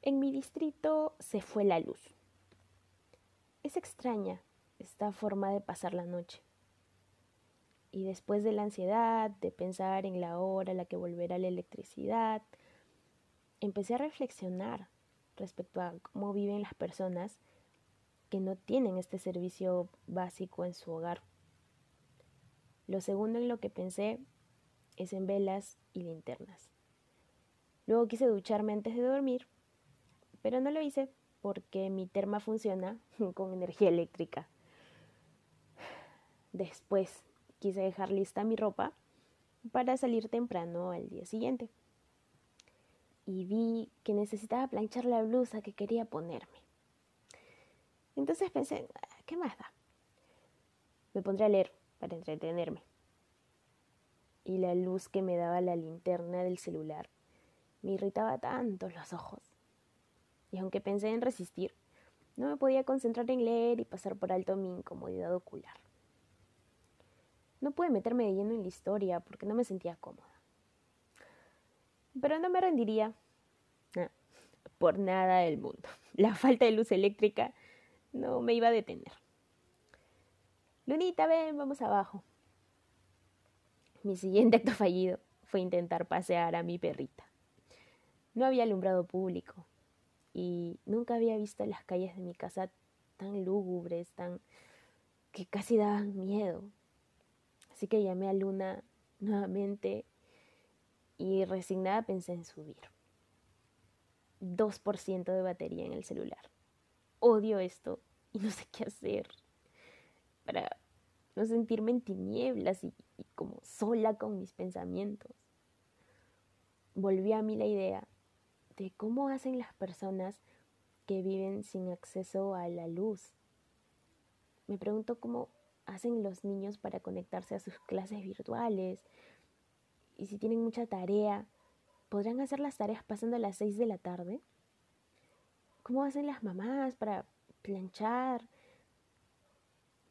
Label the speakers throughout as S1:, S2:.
S1: En mi distrito se fue la luz. Es extraña esta forma de pasar la noche. Y después de la ansiedad, de pensar en la hora a la que volverá la electricidad, empecé a reflexionar respecto a cómo viven las personas que no tienen este servicio básico en su hogar. Lo segundo en lo que pensé es en velas y linternas. Luego quise ducharme antes de dormir, pero no lo hice porque mi terma funciona con energía eléctrica. Después quise dejar lista mi ropa para salir temprano al día siguiente. Y vi que necesitaba planchar la blusa que quería ponerme. Entonces pensé, ah, ¿qué más da? Me pondré a leer para entretenerme. Y la luz que me daba la linterna del celular me irritaba tanto los ojos. Y aunque pensé en resistir, no me podía concentrar en leer y pasar por alto mi incomodidad ocular. No pude meterme de lleno en la historia porque no me sentía cómoda. Pero no me rendiría por nada del mundo. La falta de luz eléctrica no me iba a detener. Lunita, ven, vamos abajo. Mi siguiente acto fallido fue intentar pasear a mi perrita. No había alumbrado público y nunca había visto las calles de mi casa tan lúgubres, tan que casi daban miedo. Así que llamé a Luna nuevamente y resignada pensé en subir. 2% de batería en el celular. Odio esto y no sé qué hacer para no sentirme en tinieblas y, y como sola con mis pensamientos. Volví a mí la idea de cómo hacen las personas que viven sin acceso a la luz. Me pregunto cómo hacen los niños para conectarse a sus clases virtuales? Y si tienen mucha tarea, ¿podrán hacer las tareas pasando a las 6 de la tarde? ¿Cómo hacen las mamás para planchar?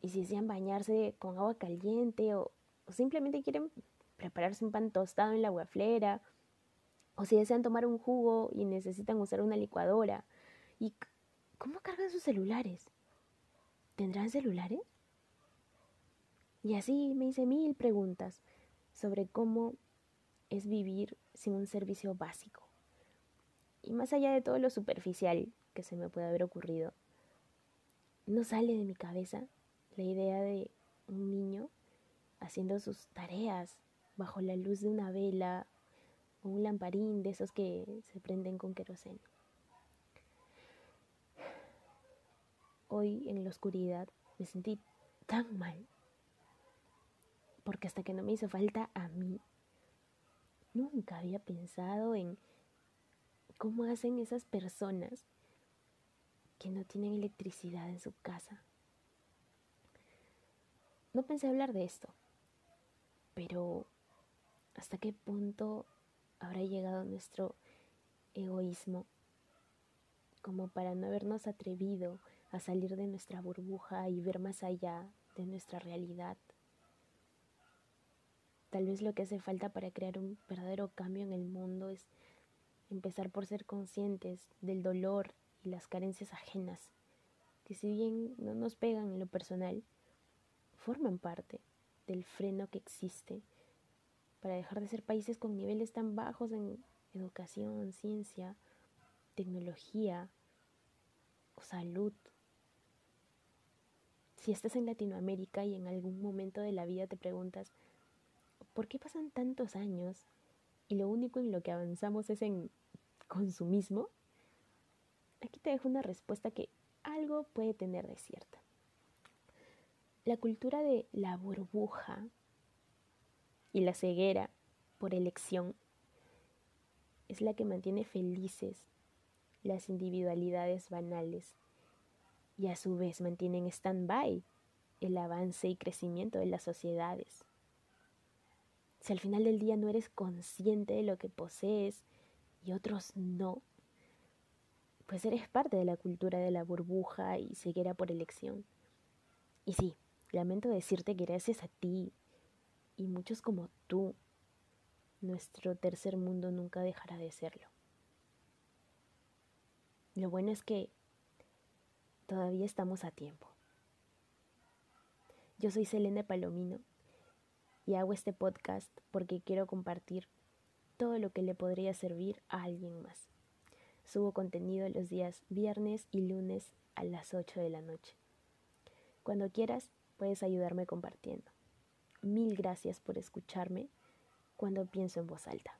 S1: Y si desean bañarse con agua caliente o, simplemente quieren prepararse un pan tostado en la guaflera, o si desean tomar un jugo y necesitan usar una licuadora. ¿Y cómo cargan sus celulares? ¿Tendrán celulares? Y así me hice mil preguntas sobre cómo es vivir sin un servicio básico. Y más allá de todo lo superficial que se me puede haber ocurrido, no sale de mi cabeza la idea de un niño haciendo sus tareas bajo la luz de una vela un lamparín de esos que se prenden con queroseno. Hoy en la oscuridad me sentí tan mal porque hasta que no me hizo falta a mí, nunca había pensado en cómo hacen esas personas que no tienen electricidad en su casa. No pensé hablar de esto, pero ¿hasta qué punto habrá llegado nuestro egoísmo como para no habernos atrevido a salir de nuestra burbuja y ver más allá de nuestra realidad? Tal vez lo que hace falta para crear un verdadero cambio en el mundo es empezar por ser conscientes del dolor y las carencias ajenas, que si bien no nos pegan en lo personal, forman parte del freno que existe para dejar de ser países con niveles tan bajos en educación, ciencia, tecnología o salud. Si estás en Latinoamérica y en algún momento de la vida te preguntas, ¿por qué pasan tantos años y lo único en lo que avanzamos es en consumismo? Aquí te dejo una respuesta que algo puede tener de cierta. La cultura de la burbuja y la ceguera por elección es la que mantiene felices las individualidades banales y a su vez mantiene en stand-by el avance y crecimiento de las sociedades si al final del día no eres consciente de lo que posees y otros no, pues eres parte de la cultura de la burbuja y ceguera por elección. Y sí, lamento decirte que gracias a ti y muchos como tú, nuestro tercer mundo nunca dejará de serlo. Lo bueno es que todavía estamos a tiempo. Yo soy Selene Palomino y hago este podcast porque quiero compartir todo lo que le podría servir a alguien más. Subo contenido los días viernes y lunes a las 8 de la noche. Cuando quieras, puedes ayudarme compartiendo. Mil gracias por escucharme cuando pienso en voz alta.